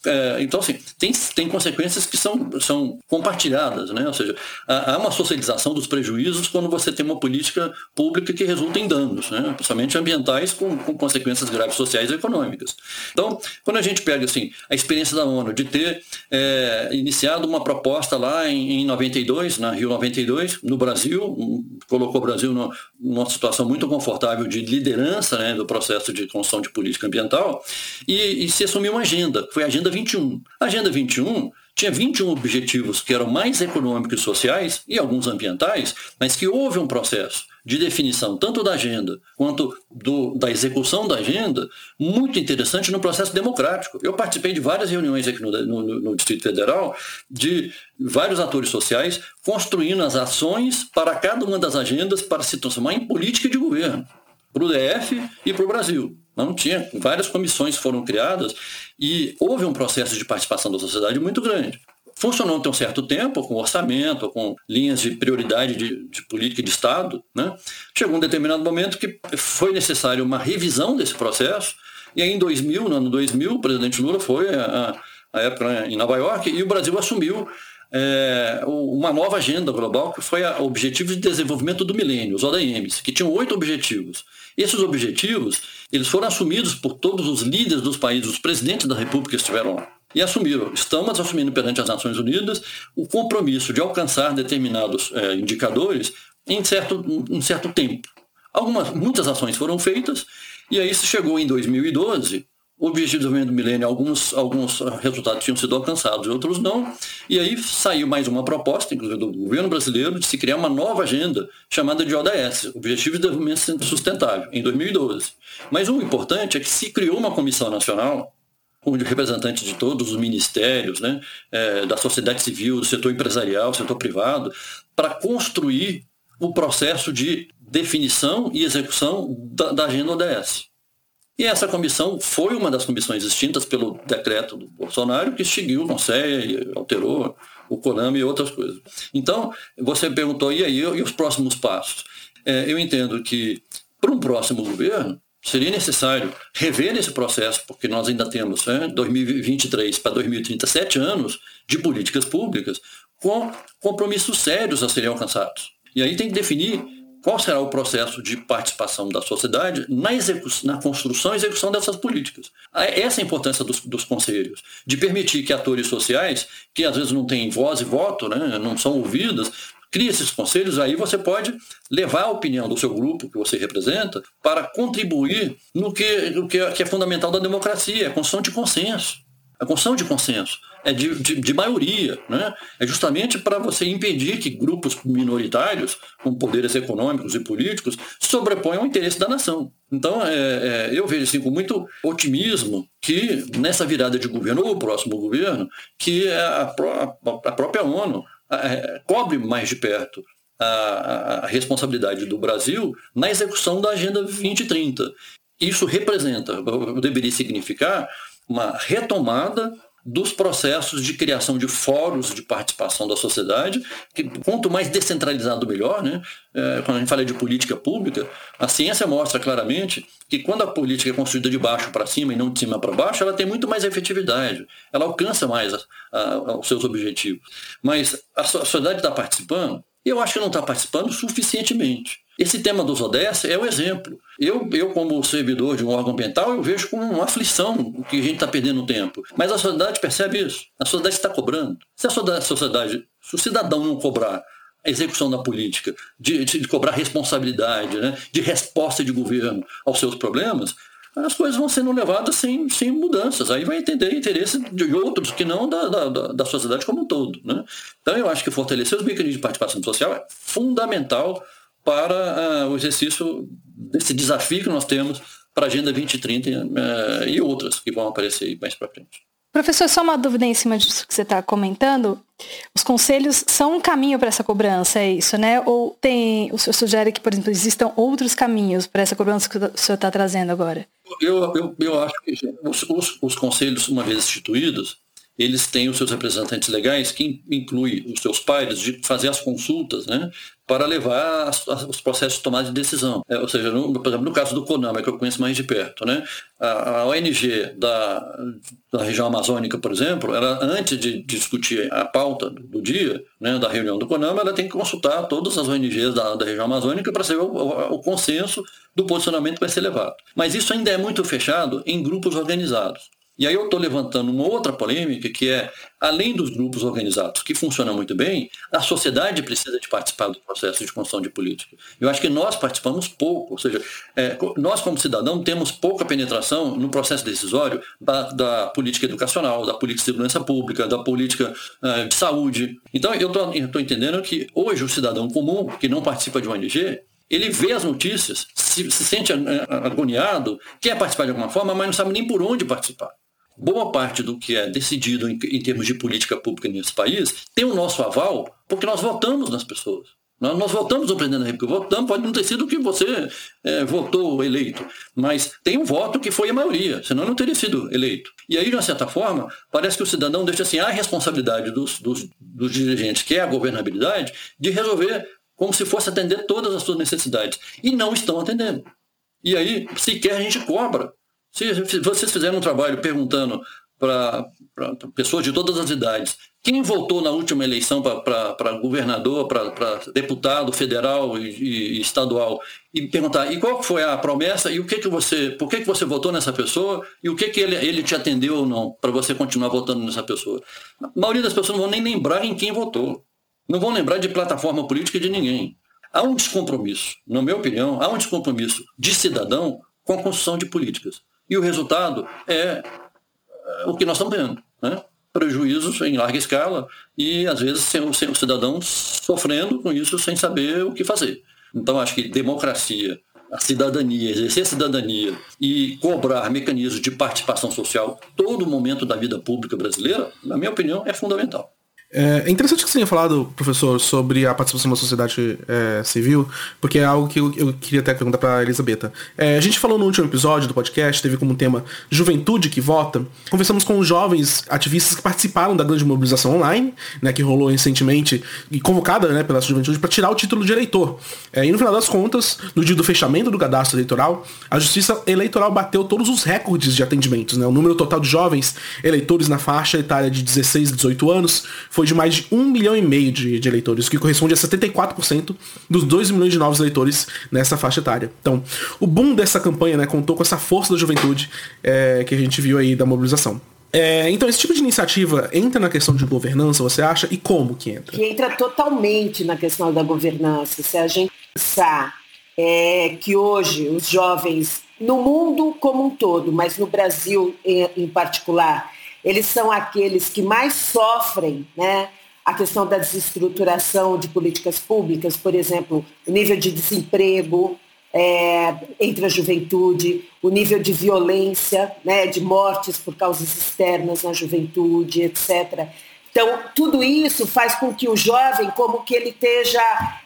É, então, assim, tem, tem consequências que são, são compartilhadas, né? ou seja, há, há, uma socialização dos prejuízos quando você tem uma política pública que resulta em danos, né? principalmente ambientais com, com consequências graves sociais e econômicas. Então, quando a gente pega assim, a experiência da ONU de ter é, iniciado uma proposta lá em, em 92, na Rio 92, no Brasil, colocou o Brasil no, numa situação muito confortável de liderança né, do processo de construção de política ambiental, e, e se assumiu uma agenda, foi a Agenda 21. A Agenda 21 tinha 21 objetivos que eram mais econômicos e sociais e alguns ambientais, mas que houve um processo de definição tanto da agenda quanto do, da execução da agenda muito interessante no processo democrático. Eu participei de várias reuniões aqui no, no, no Distrito Federal de vários atores sociais construindo as ações para cada uma das agendas para se transformar em política de governo para o DF e para o Brasil. Não tinha, várias comissões foram criadas e houve um processo de participação da sociedade muito grande. Funcionou até um certo tempo, com orçamento, com linhas de prioridade de, de política de Estado. Né? Chegou um determinado momento que foi necessário uma revisão desse processo, e aí em 2000, no ano 2000, o presidente Lula foi a, a época em Nova York e o Brasil assumiu é, uma nova agenda global que foi a Objetivos de Desenvolvimento do Milênio, os ODMs, que tinham oito objetivos. Esses objetivos eles foram assumidos por todos os líderes dos países, os presidentes da República estiveram lá. e assumiram, estamos assumindo perante as Nações Unidas o compromisso de alcançar determinados é, indicadores em certo, em certo tempo. Algumas, muitas ações foram feitas, e aí se chegou em 2012, o Objetivo de Desenvolvimento do Milênio, alguns, alguns resultados tinham sido alcançados, outros não, e aí saiu mais uma proposta, inclusive do governo brasileiro, de se criar uma nova agenda chamada de ODS, Objetivos de Desenvolvimento Sustentável, em 2012. Mas o importante é que se criou uma comissão nacional, com representantes de todos os ministérios, né, é, da sociedade civil, do setor empresarial, setor privado, para construir o processo de definição e execução da, da agenda ODS. E essa comissão foi uma das comissões extintas pelo decreto do Bolsonaro, que extinguiu o Conselho, alterou o CONAMA e outras coisas. Então, você perguntou, e aí, e os próximos passos? É, eu entendo que, para um próximo governo, seria necessário rever esse processo, porque nós ainda temos né, 2023 para 2030, sete anos de políticas públicas com compromissos sérios a serem alcançados. E aí tem que definir qual será o processo de participação da sociedade na, na construção e execução dessas políticas. Essa é a importância dos, dos, conselhos, de permitir que atores sociais, que às vezes não têm voz e voto, né, não são ouvidos, crie esses conselhos, aí você pode levar a opinião do seu grupo que você representa para contribuir no que, no que, é, que é fundamental da democracia, a construção de consenso. A construção de consenso é de, de, de maioria, né? é justamente para você impedir que grupos minoritários, com poderes econômicos e políticos, sobreponham o interesse da nação. Então, é, é, eu vejo assim, com muito otimismo que nessa virada de governo, ou o próximo governo, que a, a, a própria ONU é, cobre mais de perto a, a responsabilidade do Brasil na execução da Agenda 2030. Isso representa, deveria significar uma retomada dos processos de criação de fóruns de participação da sociedade, que quanto mais descentralizado melhor, né? É, quando a gente fala de política pública, a ciência mostra claramente que quando a política é construída de baixo para cima e não de cima para baixo, ela tem muito mais efetividade, ela alcança mais a, a, os seus objetivos. Mas a sociedade está participando, e eu acho que não está participando suficientemente. Esse tema dos ODS é o exemplo. Eu, eu, como servidor de um órgão ambiental, eu vejo com uma aflição que a gente está perdendo tempo. Mas a sociedade percebe isso. A sociedade está cobrando. Se a sociedade, se o cidadão não cobrar a execução da política, de, de, cobrar responsabilidade, né, de resposta de governo aos seus problemas, as coisas vão sendo levadas sem, sem mudanças. Aí vai entender interesse de outros que não da, da, da sociedade como um todo. Né? Então eu acho que fortalecer os mecanismos de participação social é fundamental para uh, o exercício desse desafio que nós temos para a Agenda 2030 uh, e outras que vão aparecer mais para frente. Professor, só uma dúvida em cima disso que você está comentando. Os conselhos são um caminho para essa cobrança, é isso, né? Ou tem, o senhor sugere que, por exemplo, existam outros caminhos para essa cobrança que o senhor está trazendo agora? Eu, eu, eu acho que os, os, os conselhos, uma vez instituídos, eles têm os seus representantes legais, que inclui os seus pares, de fazer as consultas, né, para levar os processos de tomada de decisão. É, ou seja, no, por exemplo, no caso do CONAMA, que eu conheço mais de perto, né, a, a ONG da, da região amazônica, por exemplo, ela, antes de, discutir a pauta do dia, né, da reunião do CONAMA, ela tem que consultar todas as ONGs da, da região amazônica para saber o, o, o consenso do posicionamento que vai ser levado. Mas isso ainda é muito fechado em grupos organizados. E aí eu estou levantando uma outra polêmica, que é, além dos grupos organizados, que funcionam muito bem, a sociedade precisa de participar do processo de construção de política. Eu acho que nós participamos pouco, ou seja, é, nós como cidadão temos pouca penetração no processo decisório da, da política educacional, da política de segurança pública, da política uh, de saúde. Então eu estou entendendo que hoje o cidadão comum, que não participa de ONG, ele vê as notícias, se, se sente agoniado, quer participar de alguma forma, mas não sabe nem por onde participar boa parte do que é decidido em, em, termos de política pública nesse país tem o nosso aval porque nós votamos nas pessoas. Nós, votamos no presidente da República. Votamos, pode não ter sido que você é, votou eleito, mas tem um voto que foi a maioria, senão não teria sido eleito. E aí, de uma certa forma, parece que o cidadão deixa assim a responsabilidade dos, dos, dos dirigentes, que é a governabilidade, de resolver como se fosse atender todas as suas necessidades. E não estão atendendo. E aí, sequer a gente cobra se vocês fizeram um trabalho perguntando para pessoas de todas as idades Quem votou na última eleição para governador, para deputado federal e, e, estadual e perguntar e qual foi a promessa e o que que você, por que que você votou nessa pessoa e o que que ele, ele te atendeu ou não para você continuar votando nessa pessoa? A maioria das pessoas não vão nem lembrar em quem votou, não vão lembrar de plataforma política de ninguém. Há um descompromisso, na minha opinião, há um descompromisso de cidadão com a construção de políticas. E o resultado é, é o que nós estamos vendo. Né? prejuízos em larga escala e, às vezes, sem, sem o cidadão sofrendo com isso sem saber o que fazer. Então, acho que democracia, a cidadania, exercer a cidadania e cobrar mecanismos de participação social todo momento da vida pública brasileira, na minha opinião, é fundamental. É interessante que você tenha falado, professor, sobre a participação da sociedade é, civil, porque é algo que eu, eu queria até perguntar para a Elisabetta. É, a gente falou no último episódio do podcast, teve como tema Juventude que Vota. Conversamos com jovens ativistas que participaram da grande mobilização online, né, que rolou recentemente e convocada né, pela juventude para tirar o título de eleitor. É, e no final das contas, no dia do fechamento do cadastro eleitoral, a Justiça Eleitoral bateu todos os recordes de atendimentos. Né? O número total de jovens eleitores na faixa etária de 16 a 18 anos foi foi de mais de um milhão e meio de, de eleitores, o que corresponde a 74% dos 2 milhões de novos eleitores nessa faixa etária. Então, o boom dessa campanha né, contou com essa força da juventude é, que a gente viu aí da mobilização. É, então, esse tipo de iniciativa entra na questão de governança, você acha? E como que entra? Que entra totalmente na questão da governança. Se a gente pensar é, que hoje os jovens, no mundo como um todo, mas no Brasil em, em particular, eles são aqueles que mais sofrem né, a questão da desestruturação de políticas públicas, por exemplo, o nível de desemprego é, entre a juventude, o nível de violência, né, de mortes por causas externas na juventude, etc. Então, tudo isso faz com que o jovem, como que ele esteja,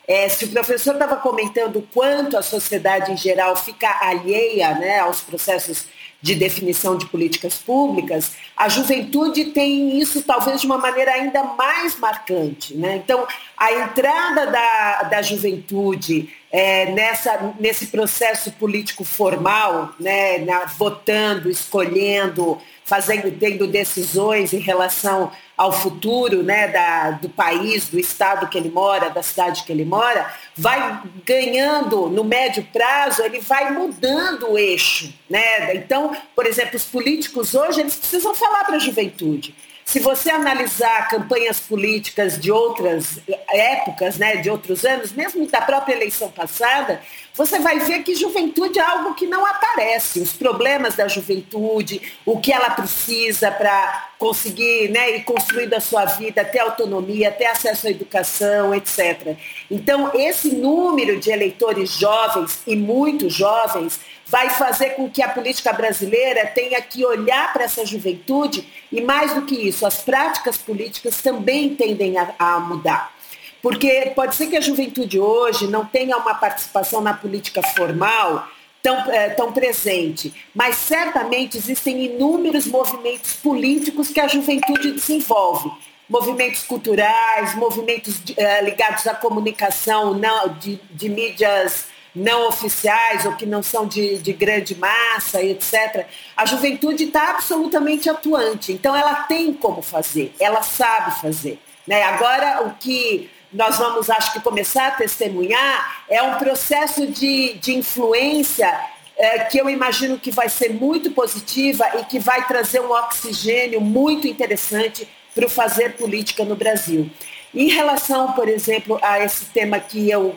é, se o professor estava comentando quanto a sociedade em geral fica alheia né, aos processos de definição de políticas públicas, a juventude tem isso talvez de uma maneira ainda mais marcante. Né? Então, a entrada da, da juventude é, nessa, nesse processo político formal, né, na, votando, escolhendo, fazendo, tendo decisões em relação ao futuro né, da, do país, do estado que ele mora, da cidade que ele mora, vai ganhando no médio prazo, ele vai mudando o eixo. Né? Então, por exemplo, os políticos hoje eles precisam falar para a juventude. Se você analisar campanhas políticas de outras épocas, né, de outros anos, mesmo da própria eleição passada, você vai ver que juventude é algo que não aparece. Os problemas da juventude, o que ela precisa para conseguir né, ir construindo a sua vida, ter autonomia, ter acesso à educação, etc. Então, esse número de eleitores jovens e muito jovens vai fazer com que a política brasileira tenha que olhar para essa juventude e, mais do que isso, as práticas políticas também tendem a, a mudar. Porque pode ser que a juventude hoje não tenha uma participação na política formal tão, é, tão presente, mas certamente existem inúmeros movimentos políticos que a juventude desenvolve. Movimentos culturais, movimentos é, ligados à comunicação não, de, de mídias não oficiais ou que não são de, de grande massa, etc., a juventude está absolutamente atuante. Então, ela tem como fazer, ela sabe fazer. Né? Agora, o que nós vamos, acho que, começar a testemunhar é um processo de, de influência é, que eu imagino que vai ser muito positiva e que vai trazer um oxigênio muito interessante para o fazer política no Brasil. Em relação, por exemplo, a esse tema que eu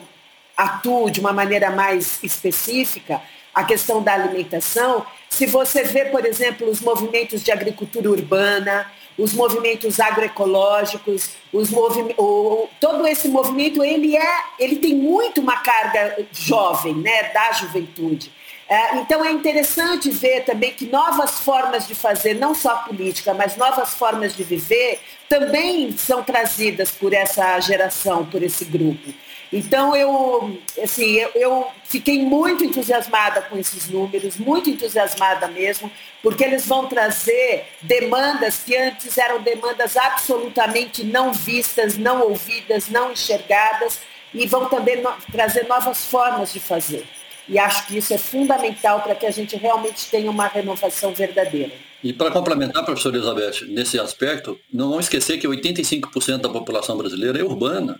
atuo de uma maneira mais específica, a questão da alimentação, se você vê, por exemplo, os movimentos de agricultura urbana, os movimentos agroecológicos, os movi o, todo esse movimento ele é, ele tem muito uma carga jovem, né, da juventude. É, então é interessante ver também que novas formas de fazer, não só política, mas novas formas de viver, também são trazidas por essa geração, por esse grupo. Então eu, assim, eu, eu, fiquei muito entusiasmada com esses números, muito entusiasmada mesmo, porque eles vão trazer demandas que antes eram demandas absolutamente não vistas, não ouvidas, não enxergadas, e vão também no, trazer novas formas de fazer. E acho que isso é fundamental para que a gente realmente tenha uma renovação verdadeira. E para complementar, professora Elizabeth, nesse aspecto, não vamos esquecer que 85% da população brasileira é urbana.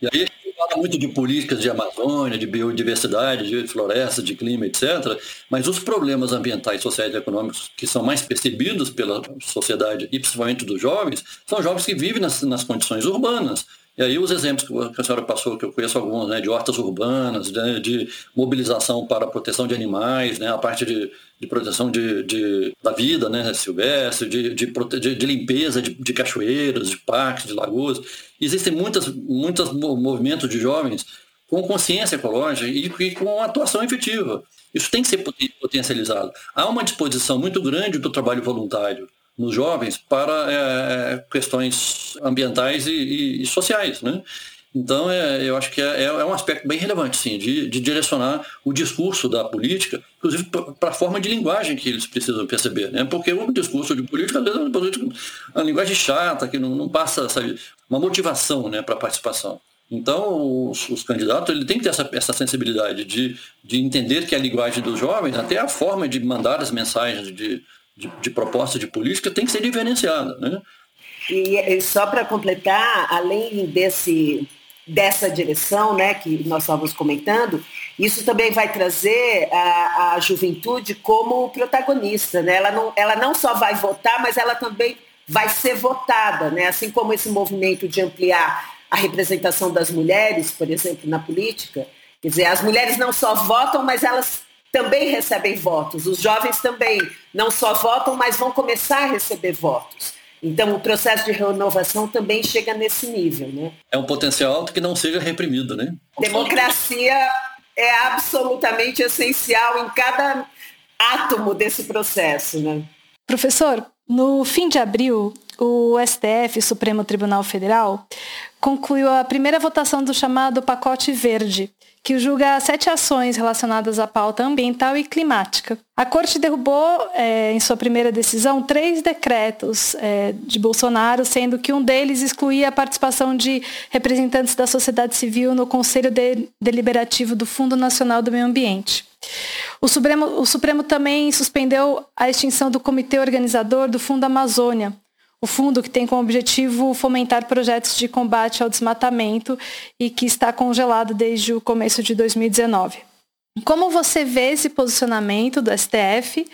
E aí fala muito de políticas de Amazônia, de biodiversidade, de floresta, de clima, etc. Mas os problemas ambientais, sociais e econômicos que são mais percebidos pela sociedade e principalmente dos jovens, são jovens que vivem nas, nas condições urbanas. E aí os exemplos que a senhora passou, que eu conheço alguns, né, de hortas urbanas, né, de mobilização para a proteção de animais, né, a parte de, de proteção de, de, da vida né, silvestre, de, de, de limpeza de, de, cachoeiras, de parques, de lagoas. Existem muitos muitas movimentos de jovens com consciência ecológica e, e com atuação efetiva. Isso tem que ser potencializado. Há uma disposição muito grande do trabalho voluntário nos jovens para é, questões ambientais e, e, e, sociais. Né? Então, é, eu acho que é, é, um aspecto bem relevante, sim, de, de direcionar o discurso da política, inclusive para a forma de linguagem que eles precisam perceber. Né? Porque o discurso de política, às vezes, é uma, uma linguagem chata, que não, não passa sabe, uma motivação né, para a participação. Então, os, os, candidatos ele tem que ter essa, essa sensibilidade de, de entender que a linguagem dos jovens, até a forma de mandar as mensagens de, de, de proposta de política tem que ser diferenciada. Né? E, e só para completar, além desse, dessa direção né, que nós estávamos comentando, isso também vai trazer a, a juventude como protagonista. Né? Ela, não, ela não só vai votar, mas ela também vai ser votada. Né? Assim como esse movimento de ampliar a representação das mulheres, por exemplo, na política. Quer dizer, as mulheres não só votam, mas elas também recebem votos. Os jovens também não só votam, mas vão começar a receber votos. Então, o processo de renovação também chega nesse nível, né? É um potencial alto que não seja reprimido, né? Democracia é absolutamente essencial em cada átomo desse processo, né? Professor, no fim de abril, o STF, Supremo Tribunal Federal, concluiu a primeira votação do chamado Pacote Verde, que julga sete ações relacionadas à pauta ambiental e climática. A Corte derrubou, é, em sua primeira decisão, três decretos é, de Bolsonaro, sendo que um deles excluía a participação de representantes da sociedade civil no Conselho de Deliberativo do Fundo Nacional do Meio Ambiente. O Supremo, o Supremo também suspendeu a extinção do Comitê Organizador do Fundo Amazônia, o fundo que tem como objetivo fomentar projetos de combate ao desmatamento e que está congelado desde o começo de 2019. Como você vê esse posicionamento do STF?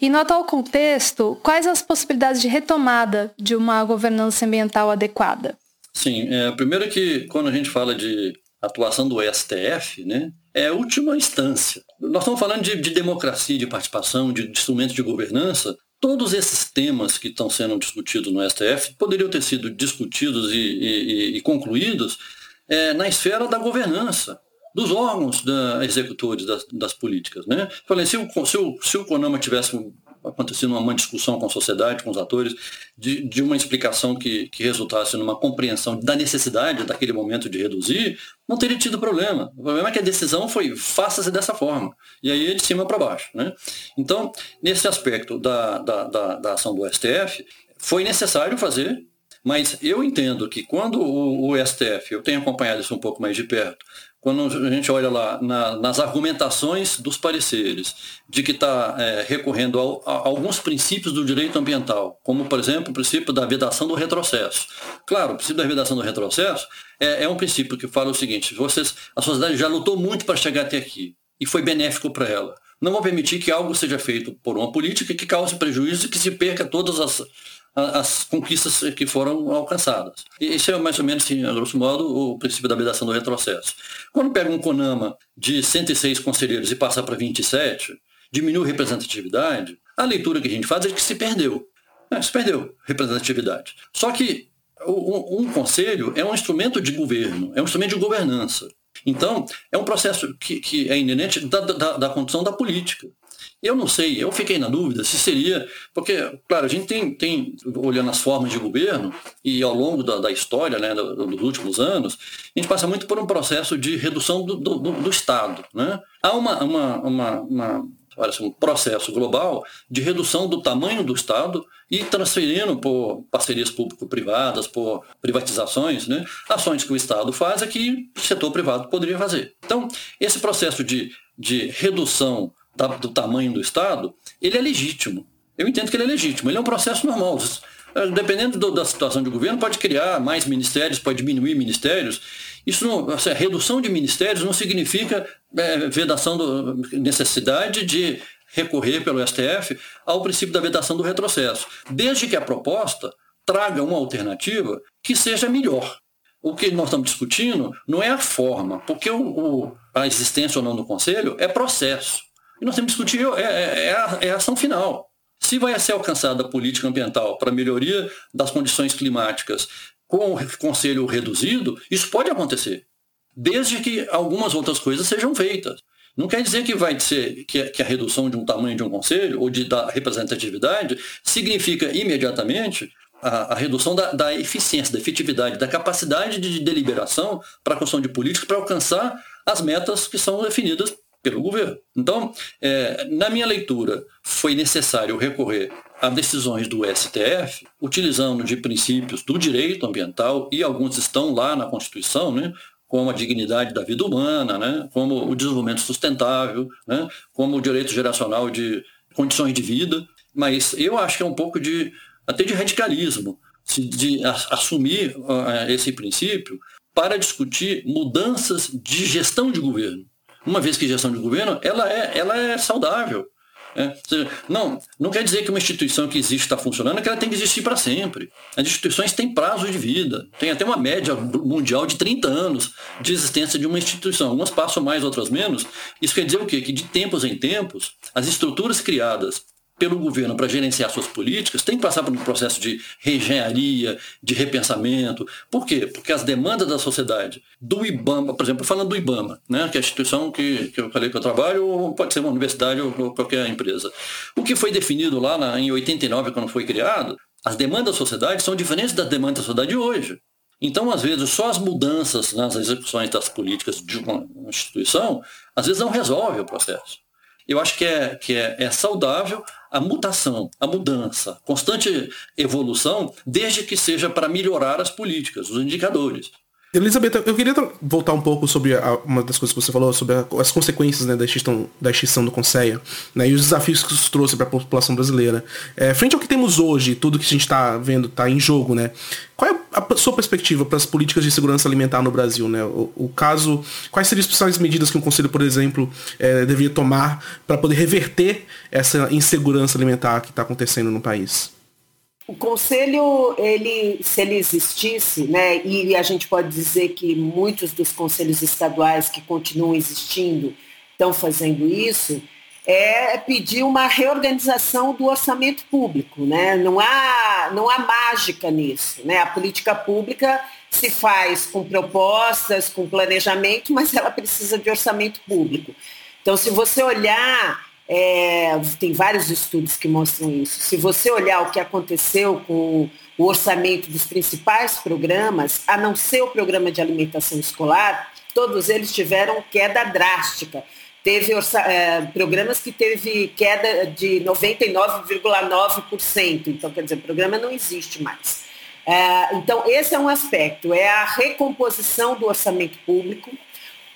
E no atual contexto, quais as possibilidades de retomada de uma governança ambiental adequada? Sim, é, primeiro que quando a gente fala de atuação do STF, né, é a última instância. Nós estamos falando de, de democracia, de participação, de, instrumentos de governança, Todos esses temas que estão sendo discutidos no STF poderiam ter sido discutidos e, e, e concluídos é, na esfera da governança, dos órgãos da, executores das, das políticas. Né? Falei, se o, se, o, se o CONAMA tivesse acontecendo uma discussão com a sociedade, com os atores, de, de uma explicação que, que resultasse numa compreensão da necessidade daquele momento de reduzir, não teria tido problema. O problema é que a decisão foi faça-se dessa forma. E aí é de cima para baixo. Né? Então, nesse aspecto da, da, da, da ação do STF, foi necessário fazer, mas eu entendo que quando o, o, STF, eu tenho acompanhado isso um pouco mais de perto, quando a gente olha lá na, nas argumentações dos pareceres, de que está é, recorrendo a, a, alguns princípios do direito ambiental, como, por exemplo, o princípio da vedação do retrocesso. Claro, o princípio da vedação do retrocesso é, é um princípio que fala o seguinte, vocês, a sociedade já lutou muito para chegar até aqui, e foi benéfico para ela. Não vão permitir que algo seja feito por uma política que cause prejuízo e que se perca todas as, as conquistas que foram alcançadas. Isso é mais ou menos, assim, a grosso modo, o princípio da vedação do retrocesso. Quando pega um CONAMA de 106 conselheiros e passa para 27, diminui a representatividade, a leitura que a gente faz é que se perdeu. É, se perdeu representatividade. Só que um, um conselho é um instrumento de governo, é um instrumento de governança. Então, é um processo que, que é inerente da, da, da condição da política. Eu não sei, eu fiquei na dúvida se seria, porque, claro, a gente tem, tem olhando as formas de governo, e ao longo da, da história, né, dos últimos anos, a gente passa muito por um processo de redução do, do, do Estado. Né? Há uma, uma, uma, uma um processo global de redução do tamanho do Estado e transferindo por parcerias público-privadas, por privatizações, né, ações que o Estado faz é que o setor privado poderia fazer. Então, esse processo de, de redução da, do tamanho do Estado, ele é legítimo. eu entendo que ele é legítimo. Ele é um processo normal. Eh, dependendo do, da situação de governo, pode criar mais ministérios, pode diminuir ministérios. Isso não, assim, a redução de ministérios não significa é, vedação da necessidade de recorrer pelo STF ao princípio da vedação do retrocesso, desde que a proposta traga uma alternativa que seja melhor. O que nós estamos discutindo não é a forma, porque o, o, a existência ou não do Conselho é processo. E nós temos que discutir é, é, é, a, é a ação final. Se vai ser alcançada a política ambiental para melhoria das condições climáticas com o conselho reduzido, isso pode acontecer, desde que algumas outras coisas sejam feitas. Não quer dizer que vai ser que, a redução de um tamanho de um conselho ou de da representatividade significa imediatamente a, a redução da, da, eficiência, da efetividade, da capacidade de deliberação para a construção de políticas para alcançar as metas que são definidas pelo governo. Então, é, na minha leitura, foi necessário recorrer a decisões do STF, utilizando de princípios do direito ambiental, e alguns estão lá na Constituição, né, como a dignidade da vida humana, né, como o desenvolvimento sustentável, né, como o direito geracional de condições de vida, mas eu acho que é um pouco de até de radicalismo, de assumir esse princípio para discutir mudanças de gestão de governo. Uma vez que gestão de governo, ela é, ela é saudável. É, não, não quer dizer que uma instituição que existe está funcionando, é que ela tem que existir para sempre. As instituições têm prazo de vida, tem até uma média mundial de 30 anos de existência de uma instituição. Algumas passam mais, outras menos. Isso quer dizer o quê? Que de tempos em tempos, as estruturas criadas pelo governo para gerenciar suas políticas tem que passar por um processo de reengenharia, de repensamento. Por quê? Porque as demandas da sociedade, do IBAMA, por exemplo, falando do IBAMA, né, que é a instituição que, que eu falei que eu trabalho, pode ser uma universidade ou qualquer empresa. O que foi definido lá na, em 89, quando foi criado, as demandas da sociedade são diferentes das demandas da sociedade de hoje. Então, às vezes, só as mudanças nas execuções das políticas de uma instituição, às vezes não resolve o processo. Eu acho que é, que é, é saudável a mutação, a mudança, constante evolução, desde que seja para melhorar as políticas, os indicadores. Elizabeth, eu queria voltar um pouco sobre a, uma das coisas que você falou, sobre a, as consequências né, da, extinção, da extinção do Conceia né, e os desafios que isso trouxe para a população brasileira. É, frente ao que temos hoje, tudo que a gente está vendo está em jogo, né? Qual é a sua perspectiva para as políticas de segurança alimentar no Brasil? Né? O, o caso, quais seriam as principais medidas que um conselho, por exemplo, é, deveria tomar para poder reverter essa insegurança alimentar que está acontecendo no país? O conselho, ele, se ele existisse, né, e a gente pode dizer que muitos dos conselhos estaduais que continuam existindo estão fazendo isso, é pedir uma reorganização do orçamento público. Né? Não, há, não há mágica nisso. Né? A política pública se faz com propostas, com planejamento, mas ela precisa de orçamento público. Então, se você olhar é, tem vários estudos que mostram isso. Se você olhar o que aconteceu com o orçamento dos principais programas, a não ser o programa de alimentação escolar, todos eles tiveram queda drástica. Teve é, programas que teve queda de 99,9%. Então, quer dizer, o programa não existe mais. É, então, esse é um aspecto, é a recomposição do orçamento público.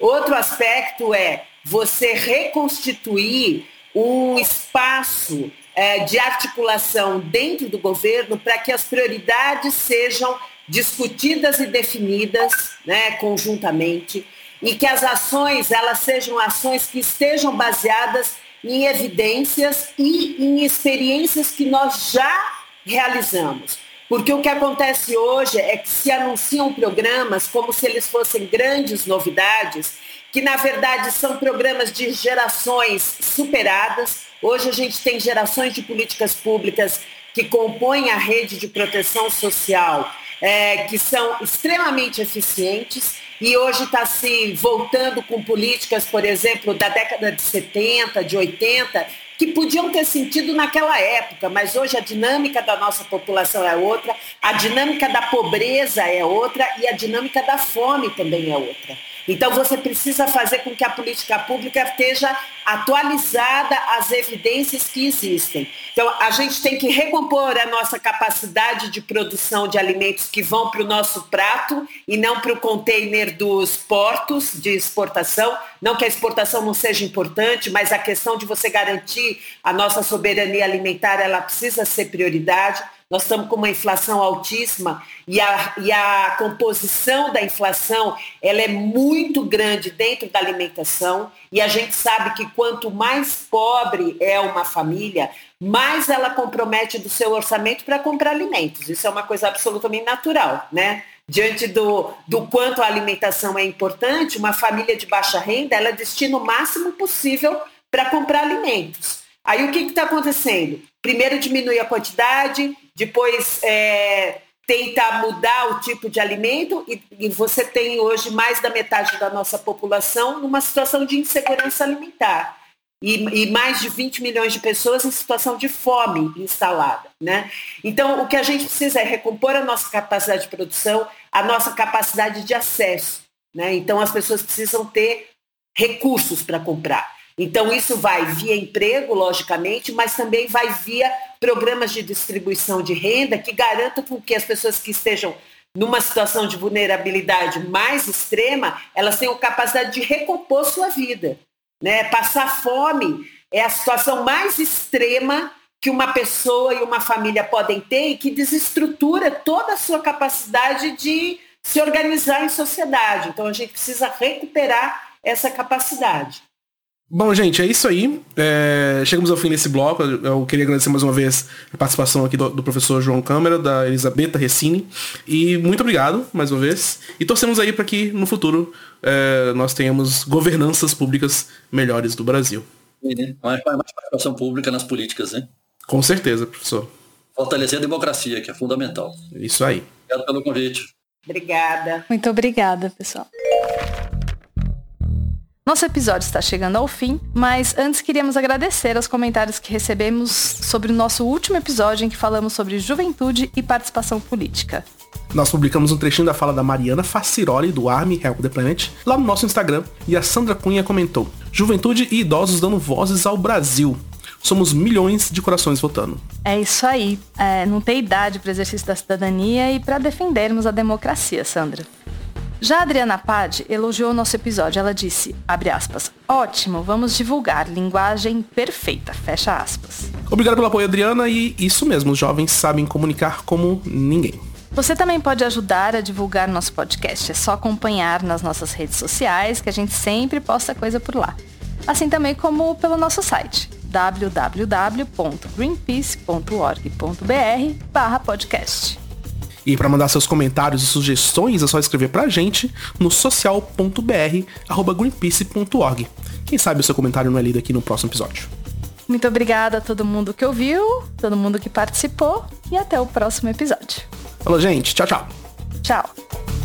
Outro aspecto é você reconstituir um espaço é, de articulação dentro do governo para que as prioridades sejam discutidas e definidas né, conjuntamente e que as ações elas sejam ações que estejam baseadas em evidências e em experiências que nós já realizamos. Porque o que acontece hoje é que se anunciam programas como se eles fossem grandes novidades que na verdade são programas de gerações superadas. Hoje a gente tem gerações de políticas públicas que compõem a rede de proteção social, é, que são extremamente eficientes e hoje está se voltando com políticas, por exemplo, da década de 70, de 80, que podiam ter sentido naquela época, mas hoje a dinâmica da nossa população é outra, a dinâmica da pobreza é outra e a dinâmica da fome também é outra. Então você precisa fazer com que a política pública esteja atualizada às evidências que existem. Então a gente tem que recompor a nossa capacidade de produção de alimentos que vão para o nosso prato e não para o container dos portos de exportação. Não que a exportação não seja importante, mas a questão de você garantir a nossa soberania alimentar, ela precisa ser prioridade. Nós estamos com uma inflação altíssima e a, e a composição da inflação ela é muito grande dentro da alimentação e a gente sabe que quanto mais pobre é uma família, mais ela compromete do seu orçamento para comprar alimentos. Isso é uma coisa absolutamente natural, né? Diante do, do quanto a alimentação é importante, uma família de baixa renda, ela destina o máximo possível para comprar alimentos. Aí o que está acontecendo? Primeiro diminui a quantidade, depois é, tenta mudar o tipo de alimento e, e, você tem hoje mais da metade da nossa população numa situação de insegurança alimentar. E, e, mais de 20 milhões de pessoas em situação de fome instalada. Né? Então, o que a gente precisa é recompor a nossa capacidade de produção, a nossa capacidade de acesso. Né? Então, as pessoas precisam ter recursos para comprar. Então, isso vai via emprego, logicamente, mas também vai via programas de distribuição de renda que garantam que as pessoas que estejam numa situação de vulnerabilidade mais extrema, elas tenham capacidade de recompor sua vida. Né? Passar fome é a situação mais extrema que uma pessoa e uma família podem ter e que desestrutura toda a sua capacidade de se organizar em sociedade. Então, a gente precisa recuperar essa capacidade. Bom, gente, é isso aí. É, chegamos ao fim desse bloco. Eu queria agradecer mais uma vez a participação aqui do, do, professor João Câmara, da Elisabetta Recine. E muito obrigado, mais uma vez. E torcemos aí para que no futuro é, nós tenhamos governanças públicas melhores do Brasil. É, mais, mais participação pública nas políticas, né? Com certeza, professor. Fortalecer a democracia, que é fundamental. Isso aí. Obrigado pelo convite. Obrigada. Muito obrigada, pessoal. Nosso episódio está chegando ao fim, mas antes queríamos agradecer aos comentários que recebemos sobre o nosso último episódio em que falamos sobre juventude e participação política. Nós publicamos um trechinho da fala da Mariana Faciroli, do Army Help the Planet, lá no nosso Instagram, e a Sandra Cunha comentou: Juventude e idosos dando vozes ao Brasil. Somos milhões de corações votando. É isso aí. É, não tem idade para exercício da cidadania e para defendermos a democracia, Sandra. Já a Adriana Pad elogiou o nosso episódio. Ela disse, abre aspas, ótimo, vamos divulgar, linguagem perfeita, fecha aspas. Obrigado pelo apoio, Adriana, e isso mesmo, os jovens sabem comunicar como ninguém. Você também pode ajudar a divulgar nosso podcast. É só acompanhar nas nossas redes sociais, que a gente sempre posta coisa por lá. Assim também como pelo nosso site www.greenpeace.org.br podcast. E para mandar seus comentários e sugestões é só escrever pra gente no social.br@greenpeace.org. Quem sabe o seu comentário não é lido aqui no próximo episódio. Muito obrigada a todo mundo que ouviu, todo mundo que participou e até o próximo episódio. Falou, gente. Tchau, tchau. Tchau.